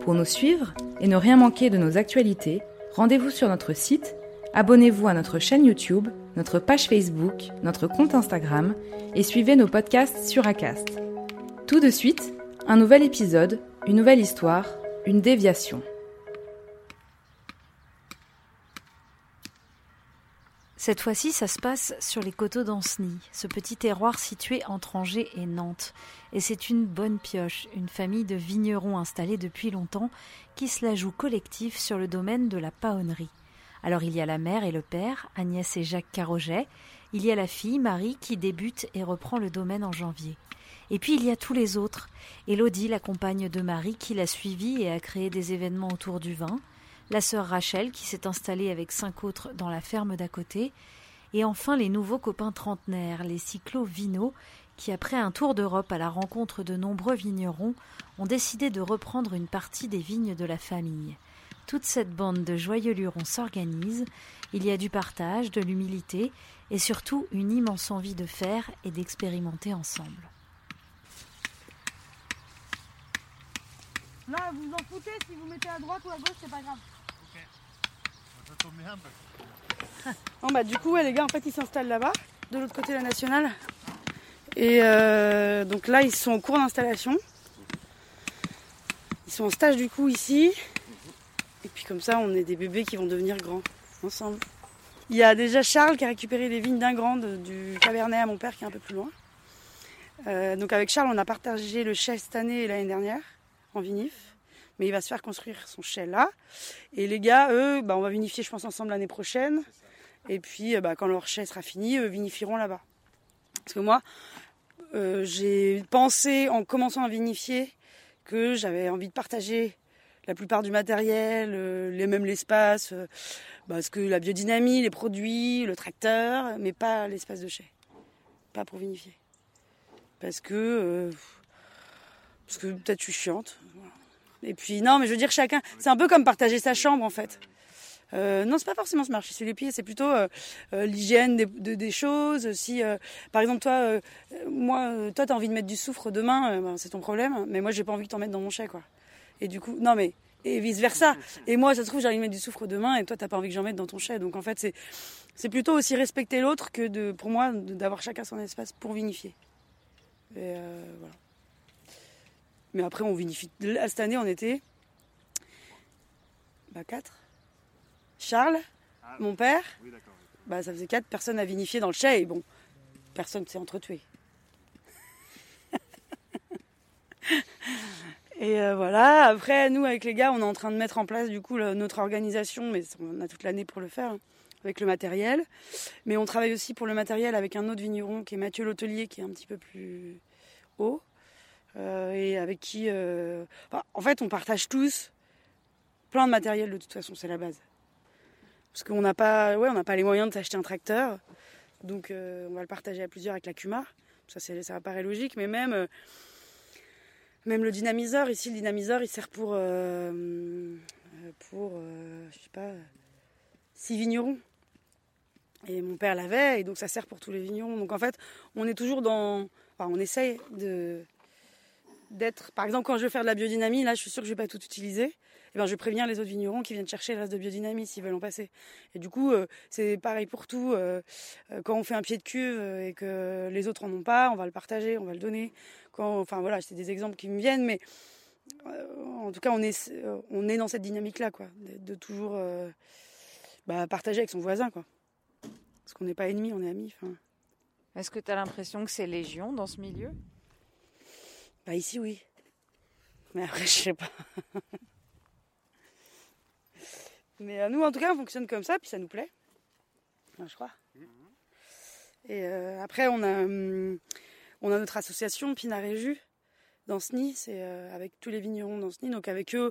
Pour nous suivre et ne rien manquer de nos actualités, rendez-vous sur notre site, abonnez-vous à notre chaîne YouTube, notre page Facebook, notre compte Instagram et suivez nos podcasts sur Acast. Tout de suite, un nouvel épisode, une nouvelle histoire, une déviation. Cette fois-ci, ça se passe sur les coteaux d'Ancenis, ce petit terroir situé entre Angers et Nantes. Et c'est une bonne pioche, une famille de vignerons installés depuis longtemps qui se la joue collectif sur le domaine de la paonnerie. Alors il y a la mère et le père, Agnès et Jacques Carroget. Il y a la fille, Marie, qui débute et reprend le domaine en janvier. Et puis il y a tous les autres. Élodie, la compagne de Marie, qui l'a suivie et a créé des événements autour du vin la sœur Rachel qui s'est installée avec cinq autres dans la ferme d'à côté, et enfin les nouveaux copains trentenaires, les cyclo-vino, qui après un tour d'Europe à la rencontre de nombreux vignerons, ont décidé de reprendre une partie des vignes de la famille. Toute cette bande de joyeux lurons s'organise, il y a du partage, de l'humilité, et surtout une immense envie de faire et d'expérimenter ensemble. Là, vous en foutez, si vous mettez à droite ou à gauche, c'est pas grave. Bah du coup les gars en fait ils s'installent là-bas, de l'autre côté de la nationale. Et euh, donc là ils sont en cours d'installation. Ils sont en stage du coup ici. Et puis comme ça on est des bébés qui vont devenir grands ensemble. Il y a déjà Charles qui a récupéré les vignes d'un grand du Cabernet à mon père qui est un peu plus loin. Euh, donc avec Charles on a partagé le chai cette année et l'année dernière en vinif. Mais il va se faire construire son chai là. Et les gars, eux, bah, on va vinifier, je pense, ensemble l'année prochaine. Et puis, euh, bah, quand leur chai sera fini, eux vinifieront là-bas. Parce que moi, euh, j'ai pensé, en commençant à vinifier, que j'avais envie de partager la plupart du matériel, euh, les, même l'espace, euh, parce que la biodynamie, les produits, le tracteur, mais pas l'espace de chai. Pas pour vinifier. Parce que, parce que peut-être je suis chiante. voilà. Et puis non, mais je veux dire chacun, c'est un peu comme partager sa chambre en fait. Euh, non, c'est pas forcément se marcher sur les pieds, c'est plutôt euh, euh, l'hygiène des, de- des choses. Si, euh, par exemple, toi, moi, toi, t'as envie de mettre du soufre demain, ben, c'est ton problème. Mais moi, j'ai pas envie que t'en mettes dans mon chai, quoi. Et du coup, non, mais et vice versa. Et moi, ça se trouve, j'ai envie de mettre du soufre demain, et toi, t'as pas envie que j'en mette dans ton chai. Donc en fait, c'est c'est plutôt aussi respecter l'autre que de, pour moi, d'avoir chacun son espace pour vinifier. Et voilà. Mais après, on vinifie. Là, cette année, on était. Bah, 4. Charles, mon père. Bah, ça faisait 4 personnes à vinifier dans le chai. Et bon, personne s'est entretué. et euh, voilà. Après, nous, avec les gars, on est en train de mettre en place, du coup, le- notre organisation. Mais on a toute l'année pour le faire. hein, avec le matériel. Mais on travaille aussi pour le matériel avec un autre vigneron qui est Mathieu L'Hôtelier, qui est un petit peu plus haut. Euh, et avec qui, euh, en fait, on partage tous plein de matériel de toute façon, c'est la base. Parce qu'on n'a pas, ouais, on n'a pas les moyens de s'acheter un tracteur, donc euh, on va le partager à plusieurs avec la Cuma. Ça, ça paraît logique, mais même, même le dynamiseur ici, le dynamiseur, il sert pour, pour, je sais pas, six vignerons. Et mon père l'avait, et donc ça sert pour tous les vignerons. Donc en fait, on est toujours dans, on essaye de d'être. Par exemple, quand je veux faire de la biodynamie, là, je suis sûre que je vais pas tout utiliser. Eh ben, je vais prévenir les autres vignerons qui viennent chercher le reste de biodynamie s'ils veulent en passer. Et du coup, euh, c'est pareil pour tout. euh, euh, quand on fait un pied de cuve et que les autres en ont pas, on va le partager, on va le donner. Enfin voilà, c'est des exemples qui me viennent, mais en tout cas, on est, on est dans cette dynamique-là, quoi, de, toujours bah, partager avec son voisin, quoi. Parce qu'on n'est pas ennemis, on est amis. Enfin, Est-ce que tu as l'impression que c'est légion dans ce milieu? Bah ici oui. Mais après je sais pas. Mais euh, nous en tout cas on fonctionne comme ça puis ça nous plaît. je crois. Et euh, après on a hum, on a notre association Pinard et Jus dans SNI, c'est euh, avec tous les vignerons dans SNI. Donc avec eux,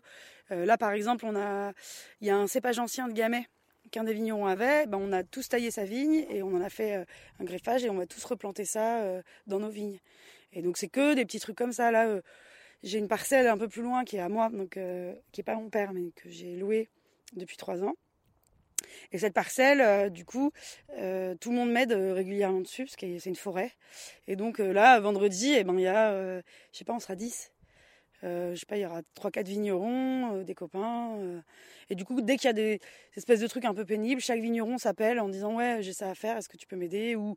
là par exemple, on a, il y a un cépage ancien de Gamay qu'un des vignerons avait. Ben, on a tous taillé sa vigne et on en a fait un greffage et on va tous replanter ça dans nos vignes. Et donc c'est que des petits trucs comme ça. Là, j'ai une parcelle un peu plus loin qui est à moi, donc qui est pas mon père, mais que j'ai loué depuis trois ans. Et cette parcelle, euh, du coup, euh, tout le monde m'aide euh, régulièrement dessus parce que c'est une forêt. Et donc là, vendredi, eh ben il y a, je sais pas, on sera 10. je sais pas, il y aura trois quatre vignerons, des copains. et du coup, dès qu'il y a des, espèces de trucs un peu pénibles, chaque vigneron s'appelle en disant ouais, j'ai ça à faire, est-ce que tu peux m'aider? Ou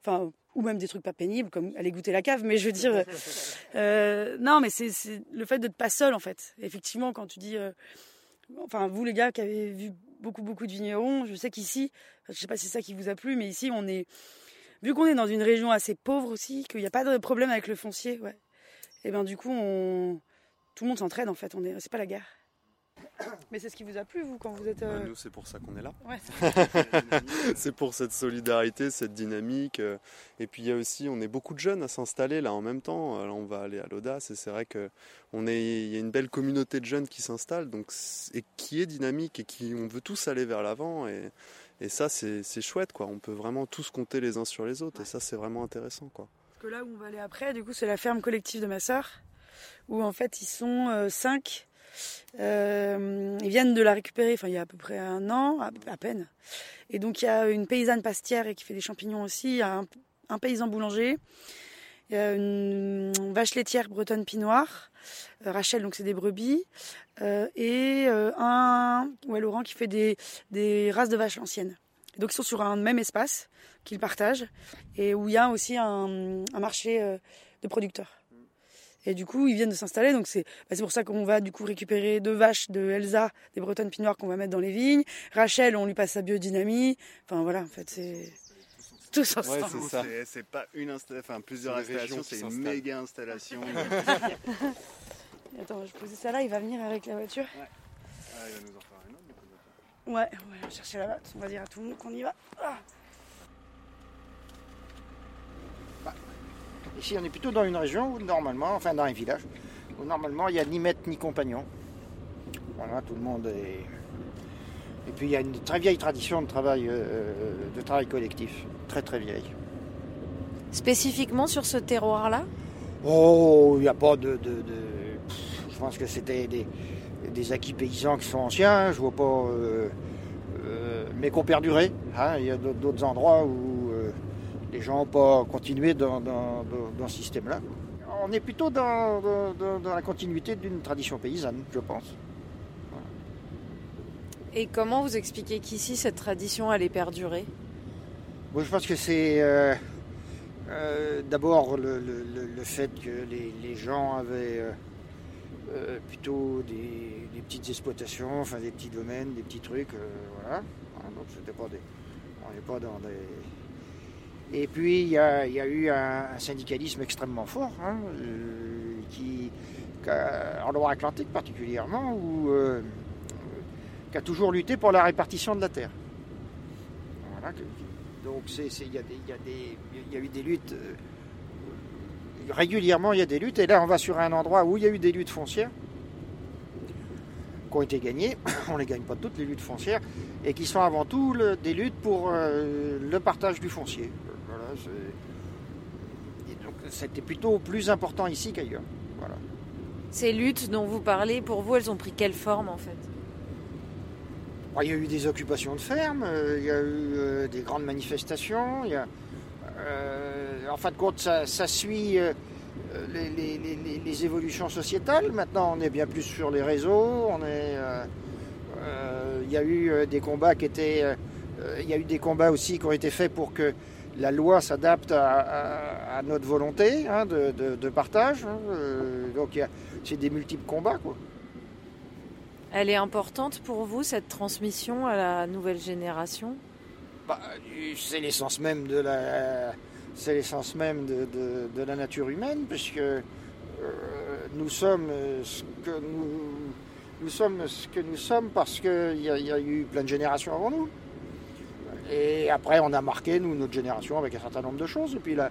enfin ou même des trucs pas pénibles comme aller goûter la cave mais je veux dire non mais c'est le fait d'être pas seul en fait effectivement quand tu dis enfin vous les gars qui avez vu beaucoup beaucoup de vignerons, je sais qu'ici, je sais pas si c'est ça qui vous a plu, mais ici on est, vu qu'on est dans une région assez pauvre aussi, qu'il n'y a pas de problème avec le foncier, ouais. Et ben du coup on, tout le monde s'entraide en fait, on est, c'est pas la guerre. Mais c'est ce qui vous a plu, vous, quand vous êtes. Euh, nous, c'est pour ça qu'on est là. c'est pour cette solidarité, cette dynamique. Euh, et puis, il y a aussi, on est beaucoup de jeunes à s'installer là en même temps. Là, on va aller à l'audace et c'est vrai qu'on est, il y a une belle communauté de jeunes qui s'installe, donc et qui est dynamique et qui, on veut tous aller vers l'avant. Et, et ça, c'est chouette, quoi. On peut vraiment tous compter les uns sur les autres, et ça, c'est vraiment intéressant, quoi. Parce que là où on va aller après, du coup, c'est la ferme collective de ma sœur, où en fait, ils sont euh, cinq euh, ils viennent de la récupérer, enfin il y a à peu près un an, à, peine. Et donc il y a une paysanne pastière et qui fait des champignons aussi, un, paysan boulanger, une vache laitière bretonne pinoire, euh, Rachel donc c'est des brebis, euh, et un ouais, Laurent qui fait des, races de vaches anciennes. donc ils sont sur un même espace qu'ils partagent et où il y a aussi un marché de producteurs. Et du coup, ils viennent de s'installer. Donc c'est bah, pour ça qu'on va du coup récupérer deux vaches de Elsa, des Bretonnes Pinoires qu'on va mettre dans les vignes. Rachel, on lui passe sa biodynamie. Enfin voilà, en fait, c'est tous ensemble. Ouais, c'est pas une installation, enfin plusieurs installations, c'est une méga installation. Attends, je posais ça là, il va venir avec la voiture. Ouais. Ah, il va nous en faire une autre. Ouais, on va chercher la On va dire à tout le monde qu'on y va. Ah. Ici, on est plutôt dans une région où normalement, enfin dans un village, où normalement il n'y a ni maître ni compagnon. Voilà, tout le monde est. Et puis il y a une très vieille tradition de travail, euh, de travail collectif, très très vieille. Spécifiquement sur ce terroir-là? Oh, il n'y a pas de, Je pense que c'était des, acquis paysans qui sont anciens, je vois pas. Euh, euh, mais qui ont perduré. Hein. Il y a d'autres endroits où les gens n'ont pas continué dans, ce système-là. On est plutôt dans, la continuité d'une tradition paysanne, je pense. Et comment vous expliquez qu'ici, cette tradition allait perdurer Je pense que c'est euh, euh, d'abord le, fait que les, gens avaient euh, plutôt des, petites exploitations, enfin des petits domaines, des petits trucs, voilà. Donc c'était pas des, on n'est pas dans des et puis il y a, eu un, syndicalisme extrêmement fort, hein, euh, qui, en Loire-Atlantique particulièrement, où, euh, qui a toujours lutté pour la répartition de la terre. donc il y, a eu des luttes. Euh, régulièrement, il y a des luttes. Et là, on va sur un endroit où il y a eu des luttes foncières qui ont été gagnées. On ne les gagne pas toutes, les luttes foncières. Et qui sont avant tout des luttes pour le partage du foncier donc c'était plutôt plus important ici qu'ailleurs. Voilà. Ces luttes dont vous parlez, pour vous, elles ont pris quelle forme en fait? Il y a eu des occupations de fermes, euh, il y a eu euh, des grandes manifestations, il y a, euh, en fin de compte, ça, suit les, évolutions sociétales. Maintenant, on est bien plus sur les réseaux, on est, il y a eu des combats qui étaient... il y a eu des combats aussi qui ont été faits pour que la loi s'adapte à, notre volonté hein, de, partage. Hein, euh, donc c'est des multiples combats. Quoi. Elle est importante pour vous, cette transmission à la nouvelle génération? Bah, C'est l'essence même de la... c'est l'essence même de, de, la nature humaine, puisque nous sommes ce que nous, nous sommes ce que nous sommes parce qu'il y, y, a eu plein de générations avant nous. Et après, on a marqué, nous, notre génération, avec un certain nombre de choses. Et puis là,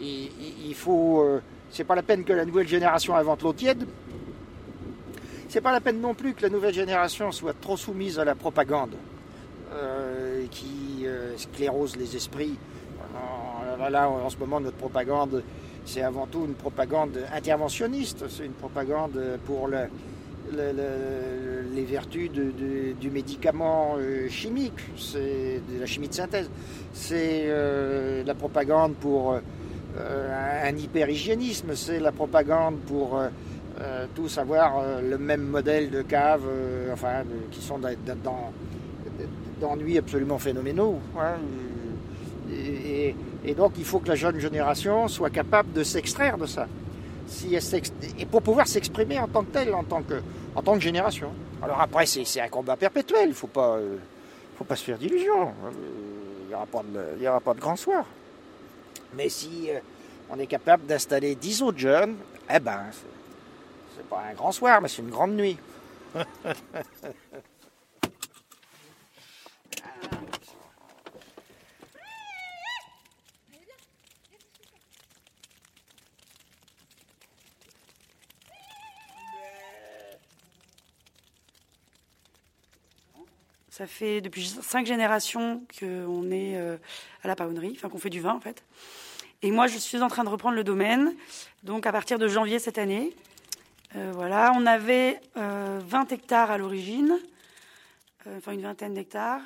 il, faut. Euh, c'est pas la peine que la nouvelle génération invente l'eau tiède. C'est pas la peine non plus que la nouvelle génération soit trop soumise à la propagande euh, qui euh, sclérose les esprits. Là, en ce moment, notre propagande, c'est avant tout une propagande interventionniste. C'est une propagande pour le, les vertus du médicament euh, chimique, c'est de la chimie de synthèse. C'est euh, la propagande pour euh, un hyper-hygiénisme, c'est la propagande pour tous avoir le même modèle de cave, enfin, qui sont d'ennuis absolument phénoménaux. Hein. et, donc il faut que la jeune génération soit capable de s'extraire de ça et pour pouvoir s'exprimer en tant que tel, en tant que, en tant que génération. Alors après, c'est un combat perpétuel, il ne faut pas, euh, faut pas se faire d'illusions. Il n'y aura, pas de, aura pas de grand soir. Mais si euh, on est capable d'installer 10 autres jeunes, eh ben, c'est pas un grand soir, mais c'est une grande nuit. Ça fait depuis cinq générations qu'on est euh, à la paonnerie, enfin qu'on fait du vin en fait. Et moi, je suis en train de reprendre le domaine, donc à partir de janvier cette année. Euh, voilà, on avait 20 euh, hectares à l'origine, enfin une vingtaine d'hectares.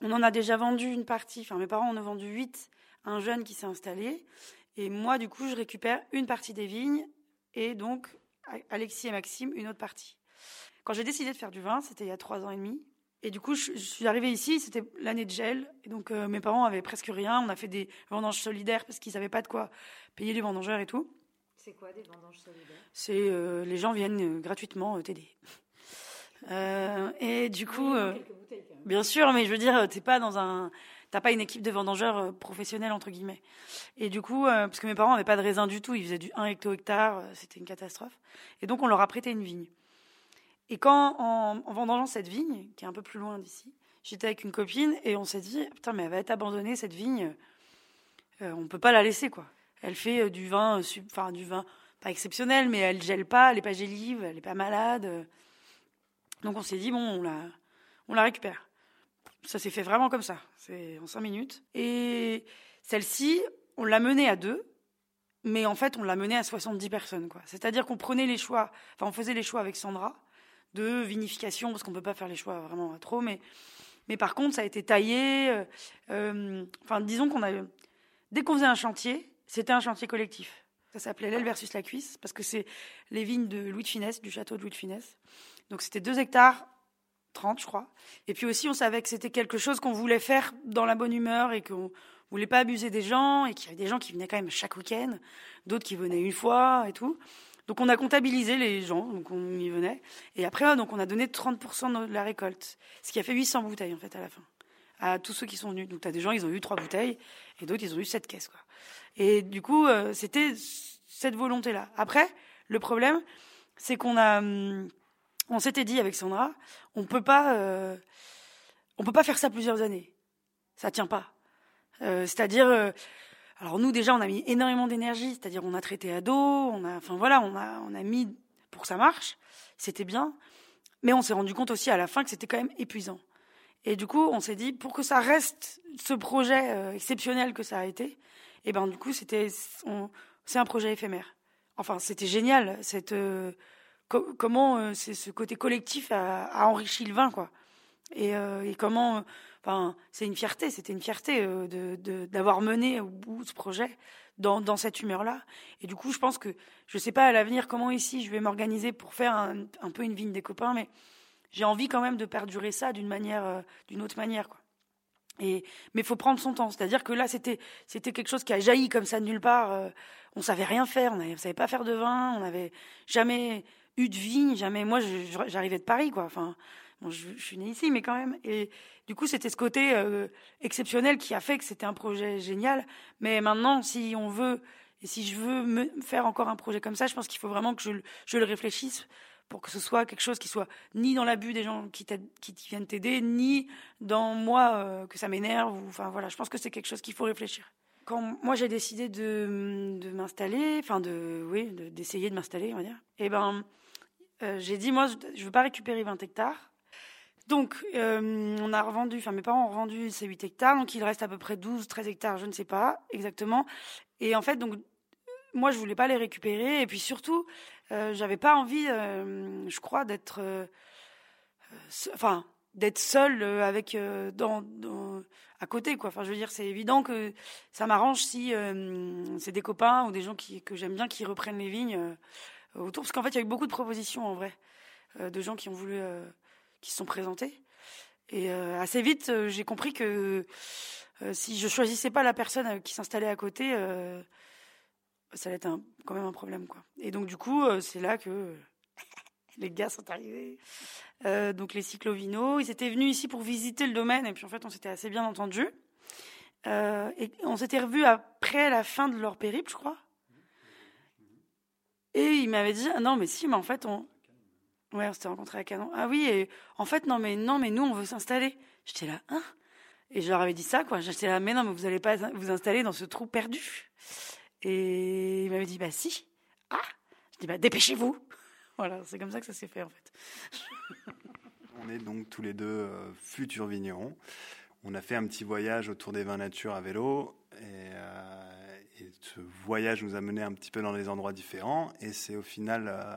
On en a déjà vendu une partie, enfin mes parents en ont vendu 8 à un jeune qui s'est installé. Et moi, du coup, je récupère une partie des vignes et donc Alexis et Maxime une autre partie. Quand j'ai décidé de faire du vin, c'était il y a trois ans et demi. Et du coup, je, suis arrivée ici, c'était l'année de gel. Et donc, euh, mes parents avaient presque rien. On a fait des vendanges solidaires parce qu'ils savaient pas de quoi payer les vendangeurs et tout. C'est quoi des vendanges solidaires? C'est euh, les gens viennent euh, gratuitement t'aider. et du coup, bien sûr, mais je veux dire, t'es pas dans un, t'as pas une équipe de vendangeurs professionnels entre guillemets. Et du coup, parce que mes parents avaient pas de raisin du tout, ils faisaient du 1 hecto hectare, c'était une catastrophe. Et donc, on leur a prêté une vigne. Et quand, en, en vendangeant cette vigne, qui est un peu plus loin d'ici, j'étais avec une copine et on s'est dit, putain, mais elle va être abandonnée, cette vigne. Euh, on peut pas la laisser, quoi. Elle fait euh, du vin, euh, enfin, du vin pas exceptionnel, mais elle gèle pas, elle est pas gélive, elle est pas malade. Donc on s'est dit, bon, on la, récupère. Ça s'est fait vraiment comme ça. C'est en cinq minutes. Et celle-ci, on l'a menée à deux, mais en fait, on l'a menée à 70 personnes, quoi. C'est-à-dire qu'on prenait les choix, enfin, on faisait les choix avec Sandra de vinification, parce qu'on ne peut pas faire les choix vraiment trop, mais, mais par contre, ça a été taillé. Euh, euh, enfin, disons qu'on a. Dès qu'on faisait un chantier, c'était un chantier collectif. Ça s'appelait l'aile versus la cuisse, parce que c'est les vignes de Louis de Finesse, du château de Louis de Finesse. Donc c'était 2 hectares 30, je crois. Et puis aussi, on savait que c'était quelque chose qu'on voulait faire dans la bonne humeur et qu'on voulait pas abuser des gens et qu'il y avait des gens qui venaient quand même chaque week-end, d'autres qui venaient une fois et tout. Donc on a comptabilisé les gens, donc on y venait. Et après, donc on a donné 30% de la récolte, ce qui a fait 800 bouteilles en fait à la fin, à tous ceux qui sont venus. Donc tu as des gens, ils ont eu trois bouteilles, et d'autres, ils ont eu sept caisses. Quoi. Et du coup, euh, c'était cette volonté-là. Après, le problème, c'est qu'on a, hum, on s'était dit avec Sandra, on peut pas, euh, on peut pas faire ça plusieurs années. Ça tient pas. Euh, c'est-à-dire, alors nous déjà on a mis énormément d'énergie, c'est-à-dire on a traité à dos, on a, enfin voilà, on a, on a mis pour que ça marche, c'était bien, mais on s'est rendu compte aussi à la fin que c'était quand même épuisant. Et du coup on s'est dit pour que ça reste ce projet euh, exceptionnel que ça a été, et eh ben du coup c'était, c'est un projet éphémère. Enfin c'était génial, cette euh, comment euh, c'est ce côté collectif a, enrichi le vin quoi, et comment C'est une fierté, c'était une fierté euh, d'avoir mené au bout ce projet dans, cette humeur-là. Et du coup, je pense que je ne sais pas à l'avenir comment ici je vais m'organiser pour faire un, peu une vigne des copains, mais j'ai envie quand même de perdurer ça d'une manière, euh, d'une autre manière, quoi. Et mais faut prendre son temps. C'est-à-dire que là, c'était quelque chose qui a jailli comme ça de nulle part. Euh, on savait rien faire, on ne savait pas faire de vin, on n'avait jamais eu de vigne, jamais. Moi, j'arrivais de Paris, quoi. Je, suis née ici, mais quand même. Et du coup, c'était ce côté euh, exceptionnel qui a fait que c'était un projet génial. Mais maintenant, si on veut, et si je veux me faire encore un projet comme ça, je pense qu'il faut vraiment que je, le réfléchisse pour que ce soit quelque chose qui soit ni dans l'abus des gens qui, viennent t'aider, ni dans moi euh, que ça m'énerve. Enfin voilà, je pense que c'est quelque chose qu'il faut réfléchir. Quand moi j'ai décidé de, de m'installer, enfin de oui, d'essayer de, m'installer, on va dire. Et eh ben, euh, j'ai dit moi je veux pas récupérer 20 hectares donc, euh, on a revendu, enfin mes parents ont revendu ces 8 hectares, donc il reste à peu près 12, 13 hectares, je ne sais pas exactement. Et en fait, donc moi je voulais pas les récupérer, et puis surtout, euh, j'avais pas envie, euh, je crois, d'être, euh, enfin, d'être seule avec dans, à côté, quoi. Enfin, je veux dire, c'est évident que ça m'arrange si c'est des copains ou des gens qui que j'aime bien qui reprennent les vignes autour, parce qu'en fait, il y a eu beaucoup de propositions en vrai, de gens qui ont voulu qui sont présentés. Et euh, assez vite, euh, j'ai compris que euh, si je choisissais pas la personne qui s'installait à côté, ça allait être quand même un problème. Quoi. Et donc, du coup, c'est là que les gars sont arrivés. donc, les cyclovinos, ils étaient venus ici pour visiter le domaine. Et puis, en fait, on s'était assez bien entendus. et on s'était revus après la fin de leur périple, je crois. Et ils m'avaient dit, ah non, mais si, mais en fait, on, Ouais, on s'était rencontrés à Canon. Ah oui, et en fait, non, mais non, mais nous, on veut s'installer. J'étais là, hein? Et je leur avais dit ça, quoi. J'étais là, mais non, mais vous allez pas vous installer dans ce trou perdu. Et il m'avait dit, bah si. Ah Je dis, bah dépêchez-vous. Voilà, c'est comme ça que ça s'est fait, en fait. on est donc tous les deux euh, futurs vignerons. On a fait un petit voyage autour des vins nature à vélo. Et, euh, et, ce voyage nous a mené un petit peu dans des endroits différents. Et c'est au final... Euh,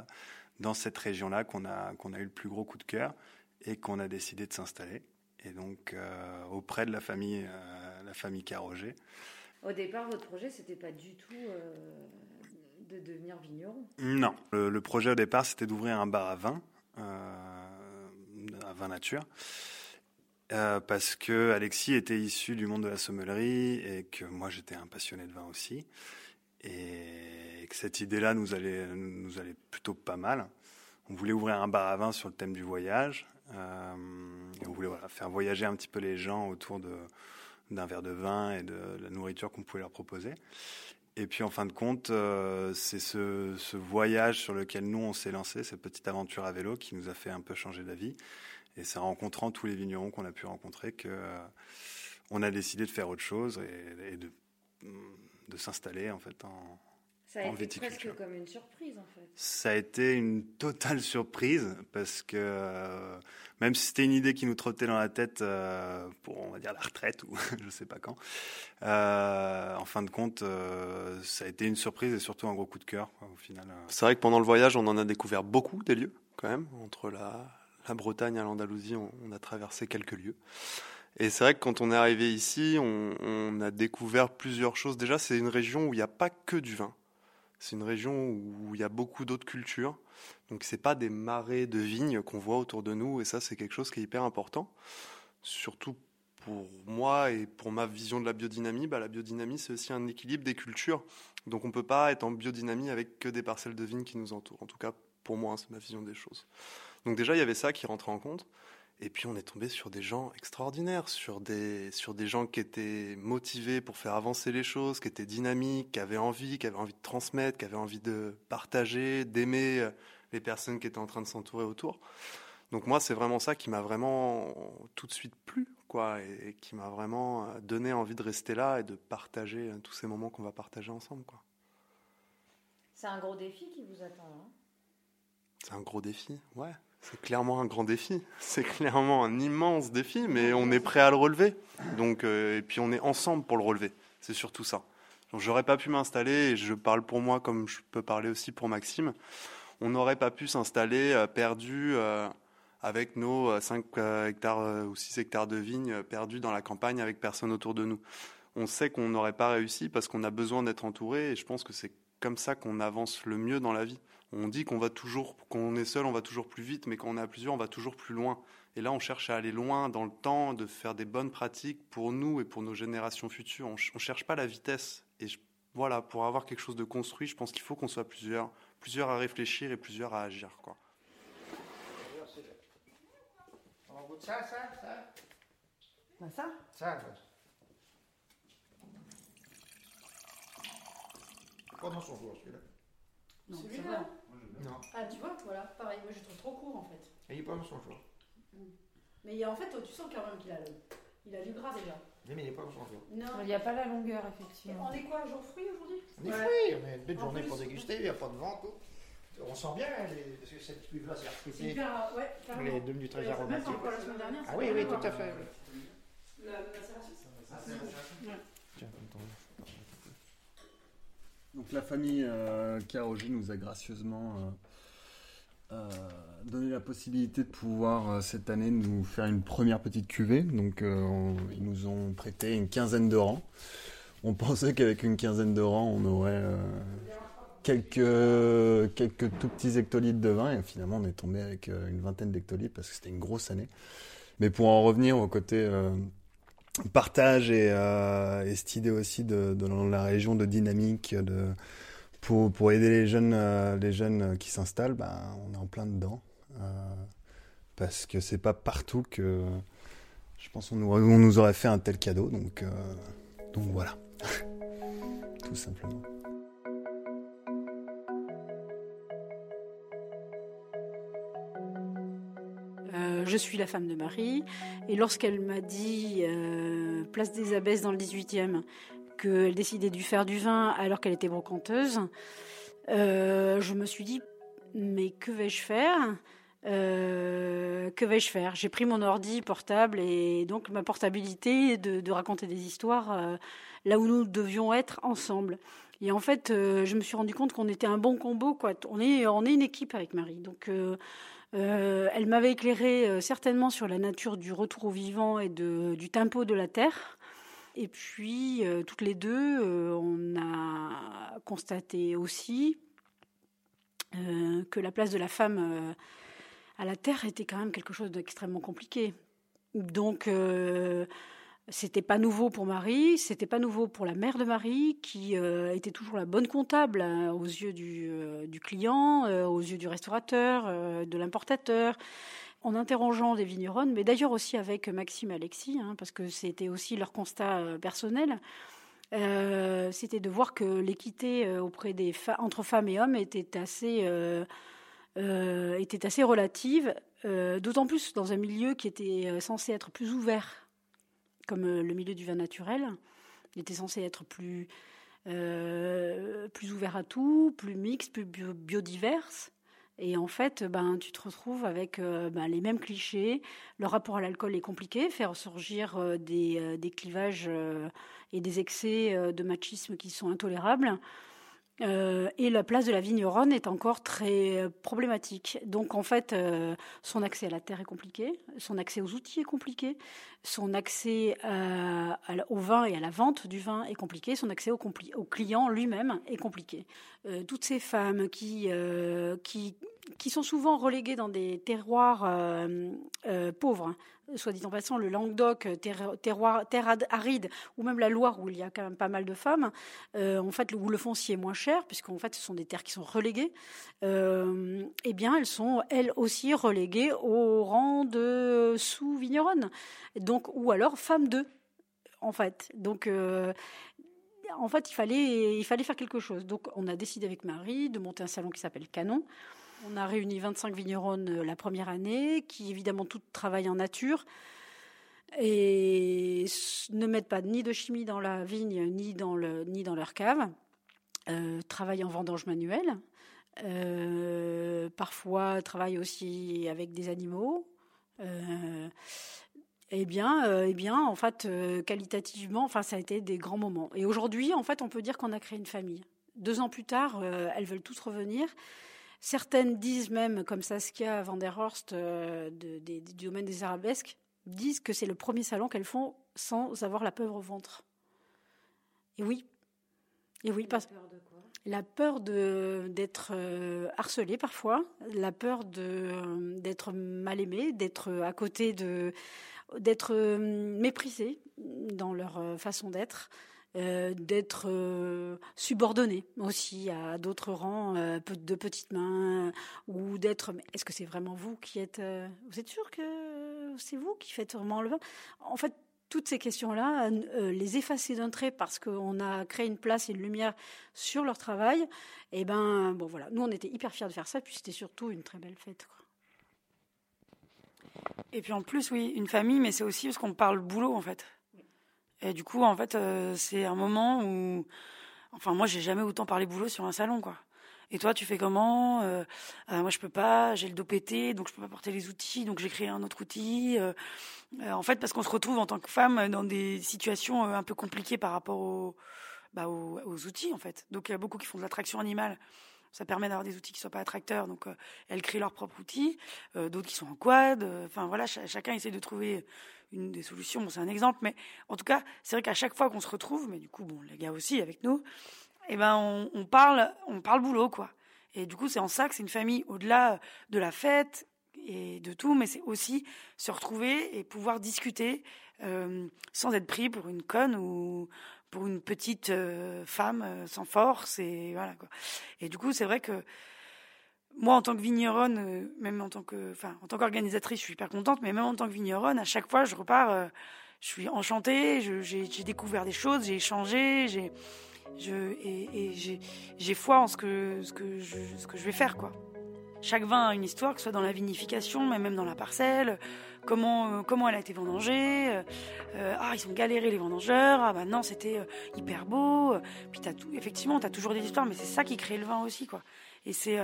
dans cette région-là qu'on a, qu'on a eu le plus gros coup de cœur et qu'on a décidé de s'installer. Et donc, euh, auprès de la famille, euh, la famille Carroger. Au départ, votre projet, c'était pas du tout euh, de devenir vigneron? Non. Le, projet au départ, c'était d'ouvrir un bar à vin, à vin nature. parce que Alexis était issu du monde de la sommellerie et que moi j'étais un passionné de vin aussi et cette idée-là nous allait, plutôt pas mal. On voulait ouvrir un bar à vin sur le thème du voyage. Euh, on voulait faire voyager un petit peu les gens autour d'un verre de vin et de la nourriture qu'on pouvait leur proposer. Et puis en fin de compte, euh, c'est ce, voyage sur lequel nous on s'est lancé, cette petite aventure à vélo qui nous a fait un peu changer d'avis. Et c'est en rencontrant tous les vignerons qu'on a pu rencontrer que euh, on a décidé de faire autre chose et, et de de s'installer en fait en, ça a été presque comme une surprise en fait. Ça a été une totale surprise parce que euh, même si c'était une idée qui nous trottait dans la tête euh, pour on va dire la retraite ou je sais pas quand, euh, en fin de compte ça a été une surprise et surtout un gros coup de cœur au final. C'est vrai que pendant le voyage on en a découvert beaucoup des lieux quand même entre la, la Bretagne à l'Andalousie on, on, a traversé quelques lieux. Et c'est vrai que quand on est arrivé ici, on, a découvert plusieurs choses. Déjà, c'est une région où il n'y a pas que du vin. C'est une région où il y a beaucoup d'autres cultures. Donc c'est pas des marais de vignes qu'on voit autour de nous. Et ça, c'est quelque chose qui est hyper important. Surtout pour moi et pour ma vision de la biodynamie, bah, la biodynamie, c'est aussi un équilibre des cultures. Donc on peut pas être en biodynamie avec que des parcelles de vignes qui nous entourent. En tout cas, pour moi, c'est ma vision des choses. Donc déjà, il y avait ça qui rentrait en compte. Et puis on est tombé sur des gens extraordinaires, sur des, sur des gens qui étaient motivés pour faire avancer les choses, qui étaient dynamiques, qui avaient envie, qui avaient envie de transmettre, qui avaient envie de partager, d'aimer euh, les personnes qui étaient en train de s'entourer autour. Donc moi, c'est vraiment ça qui m'a vraiment tout de suite plu, quoi, et, qui m'a vraiment euh, donné envie de rester là et de partager euh, tous ces moments qu'on va partager ensemble, quoi. C'est un gros défi qui vous attend, hein? C'est un gros défi, ouais. C'est clairement un grand défi. C'est clairement un immense défi, mais on est prêt à le relever. Donc, euh, et puis on est ensemble pour le relever. C'est surtout ça. J'aurais pas pu m'installer, et je parle pour moi comme je peux parler aussi pour Maxime. On n'aurait pas pu s'installer euh, perdu euh, avec nos 5 hectares ou 6 hectares de vignes perdus dans la campagne avec personne autour de nous. On sait qu'on n'aurait pas réussi parce qu'on a besoin d'être entouré et je pense que c'est comme ça qu'on avance le mieux dans la vie. On dit qu'on va toujours, quand on est seul, on va toujours plus vite, mais quand on est à plusieurs, on va toujours plus loin. Et là, on cherche à aller loin dans le temps, de faire des bonnes pratiques pour nous et pour nos générations futures. On ne cherche pas la vitesse. Et voilà, pour avoir quelque chose de construit, je pense qu'il faut qu'on soit plusieurs, plusieurs à réfléchir et plusieurs à agir. Quoi. Ça, ça, ça. Bah ça Ça, son jour, celui-là. Non, Celui-là. Non. Ah, tu vois, voilà, pareil, moi je trouve trop court en fait. Il est pas dans son jour. Mais il y a- en fait, tu sens quand même qu'il a, le- il a du gras déjà. Oui, mais il est pas dans son jour. Non. Il n'y a pas la longueur, effectivement. On est quoi, jour fruit aujourd'hui? On est Ouais. fruits, on a une belle En journée plus. pour déguster, il n'y a pas de vent, tout. On sent bien, les- parce que cette cuve-là, c'est C'est recruté. hyper, ouais, carrément. Elle est devenue très Et ça, même aromatique. encore la semaine dernière. Ah oui, oui, tout à fait. La macération Ouais comme ton- Donc la famille euh, nous a gracieusement euh, euh, donné la possibilité de pouvoir euh, cette année nous faire une première petite cuvée. Donc on- ils nous ont prêté une quinzaine de rangs. On pensait qu'avec une quinzaine de rangs on aurait quelques, quelques tout petits hectolitres de vin et finalement on est tombé avec une vingtaine d'hectolitres parce que c'était une grosse année. Mais pour en revenir au côté partage et, euh, et cette idée aussi de, la région de dynamique pour, pour aider les jeunes euh, les jeunes qui s'installent ben on est en plein dedans. Euh, parce que c'est pas partout que je pense qu'on nous, on nous aurait fait un tel cadeau donc donc voilà. Tout simplement je suis la femme de Marie. Et lorsqu'elle m'a dit, euh, place des Abbesses dans le 18e, qu'elle décidait de faire du vin alors qu'elle était brocanteuse, euh, je me suis dit, mais que vais-je faire? Euh, que vais-je faire? J'ai pris mon ordi portable et donc ma portabilité de, raconter des histoires là où nous devions être ensemble. Et en fait, je me suis rendu compte qu'on était un bon combo. Quoi. On, est, on est une équipe avec Marie. Donc, euh, elle m'avait éclairé euh, certainement sur la nature du retour au vivant et du tempo de la terre. Et puis, euh, toutes les deux, on a constaté aussi que la place de la femme à la terre était quand même quelque chose d'extrêmement compliqué. Donc, c'était pas nouveau pour Marie, c'était pas nouveau pour la mère de Marie, qui euh, était toujours la bonne comptable hein, aux yeux du, euh, client, euh, aux yeux du restaurateur, de l'importateur, en interrogeant des vigneronnes, mais d'ailleurs aussi avec Maxime et Alexis, hein, parce que c'était aussi leur constat personnel. C'était de voir que l'équité auprès entre femmes et hommes était assez relative, d'autant plus dans un milieu qui était censé être plus ouvert, comme euh, le milieu du vin naturel. Il était censé être plus euh, plus ouvert à tout, plus mixte, plus bio- biodiverse. Et en fait, ben, tu te retrouves avec euh, ben, les mêmes clichés. Le rapport à l'alcool est compliqué, faire surgir des, des clivages et des excès de machisme qui sont intolérables. Euh, et la place de la vigneronne est encore très euh, problématique. Donc en fait, euh, son accès à la terre est compliqué, son accès aux outils est compliqué, son accès au vin et à la vente du vin est compliqué, son accès au, client lui-même est compliqué. Toutes ces femmes qui, qui, qui sont souvent reléguées dans des terroirs pauvres, hein. Soit dit en passant, le Languedoc, terre, terroir, terre ad- aride, ou même la Loire, où il y a quand même pas mal de femmes, euh, en fait, où le foncier est moins cher, puisqu'en fait, ce sont des terres qui sont reléguées, euh, eh bien, elles sont, elles aussi, reléguées au rang de sous-vigneronnes. Donc, ou alors femmes d'eux, en fait. Donc, euh, en fait, il fallait, il fallait faire quelque chose. Donc, on a décidé avec Marie de monter un salon qui s'appelle Canon. On a réuni 25 vigneronnes euh, la première année, qui évidemment toutes travaillent en nature et ne mettent pas ni de chimie dans la vigne ni dans, leur cave. Euh, travaillent en vendange manuelle. Euh, parfois travaillent aussi avec des animaux. Eh bien, eh bien, en fait, qualitativement, enfin, ça a été des grands moments. Et aujourd'hui, en fait, on peut dire qu'on a créé une famille. Deux ans plus tard, elles veulent toutes revenir. Certaines disent même, comme Saskia van der Horst euh, de- du domaine des arabesques, disent que c'est le premier salon qu'elles font sans avoir la peur au ventre. Et oui. Et oui, parce la peur de d'être euh, harcelée parfois, la peur de d'être mal aimée, d'être à côté de d'être euh, méprisée dans leur euh, façon d'être, euh, d'être euh, subordonnée aussi à d'autres rangs euh, de petites mains ou d'être est-ce que c'est vraiment vous qui êtes euh, vous êtes sûr que c'est vous qui faites vraiment le vin? En fait, toutes ces questions-là, euh, les effacer d'un trait parce qu'on a créé une place et une lumière sur leur travail, et eh ben bon voilà, nous on était hyper fiers de faire ça, puis c'était surtout une très belle fête. Et puis en plus, oui, une famille, mais c'est aussi parce qu'on parle boulot en fait. Et du coup, en fait, euh, c'est un moment où, enfin, moi, j'ai jamais autant parlé boulot sur un salon, quoi. Et toi, tu fais comment euh, euh, Moi, je peux pas. J'ai le dos pété, donc je peux pas porter les outils. Donc j'ai créé un autre outil. En fait, parce qu'on se retrouve en tant que femme dans des situations un peu compliquées par rapport bah, aux, outils, en fait. Donc il y a beaucoup qui font de l'attraction animale. Ça permet d'avoir des outils qui soient pas attracteurs. Donc elles créent leurs propres outils. D'autres qui sont en quad. Enfin voilà, chacun essaie de trouver une des solutions. Bon, c'est un exemple, mais en tout cas, c'est vrai qu'à chaque fois qu'on se retrouve, mais du coup, bon, les gars aussi avec nous, eh ben on, parle, on parle boulot quoi. Et du coup, c'est en ça que c'est une famille au-delà de la fête et de tout, mais c'est aussi se retrouver et pouvoir discuter euh, sans être pris pour une conne ou pour une petite euh, femme euh, sans force et voilà quoi. Et du coup, c'est vrai que moi, en tant que vigneronne, même en tant que, enfin, en tant qu'organisatrice, je suis hyper contente, mais même en tant que vigneronne, à chaque fois, je repars, je suis enchantée, j'ai découvert des choses, j'ai échangé, j'ai je, et, j'ai foi en ce que, ce, que je, ce que je vais faire. quoi. Chaque vin a une histoire, que ce soit dans la vinification, mais même dans la parcelle. Comment, euh, comment elle a été vendangée. Euh, euh, ah, ils ont galéré les vendangeurs. Ah, bah non, c'était hyper beau. Puis as tout, effectivement, tu as toujours des histoires, mais c'est ça qui crée le vin aussi. quoi. Et c'est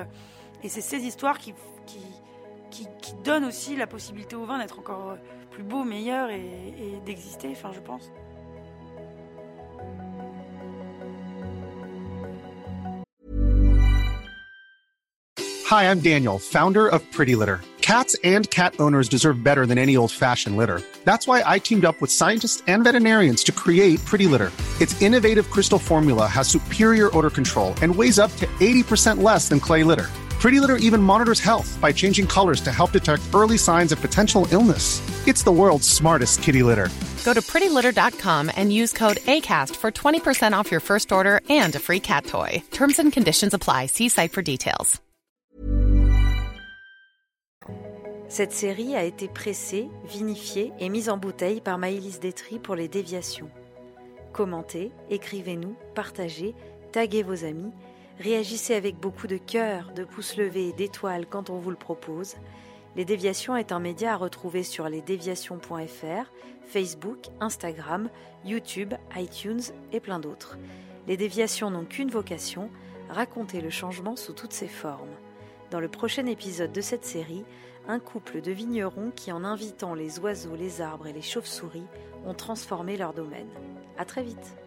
et c'est ces histoires qui, qui, qui, qui, donnent aussi la possibilité au vin d'être encore euh, plus beau, meilleur et, et d'exister, enfin, je pense. Hi, I'm Daniel, founder of Pretty Litter. Cats and cat owners deserve better than any old-fashioned litter. That's why I teamed up with scientists and veterinarians to create Pretty Litter. Its innovative crystal formula has superior odor control and weighs up to 80% less than clay litter. Pretty Litter even monitors health by changing colors to help detect early signs of potential illness. It's the world's smartest kitty litter. Go to prettylitter.com and use code ACAST for 20% off your first order and a free cat toy. Terms and conditions apply. See site for details. Cette série a été pressée, vinifiée et mise en bouteille par Maëlys Détry pour les déviations. Commentez, écrivez-nous, partagez, taguez vos amis, réagissez avec beaucoup de cœur, de pouces levés et d'étoiles quand on vous le propose. Les Déviations est un média à retrouver sur lesdéviations.fr, Facebook, Instagram, YouTube, iTunes et plein d'autres. Les Déviations n'ont qu'une vocation, raconter le changement sous toutes ses formes. Dans le prochain épisode de cette série, un couple de vignerons qui, en invitant les oiseaux, les arbres et les chauves-souris, ont transformé leur domaine. À très vite!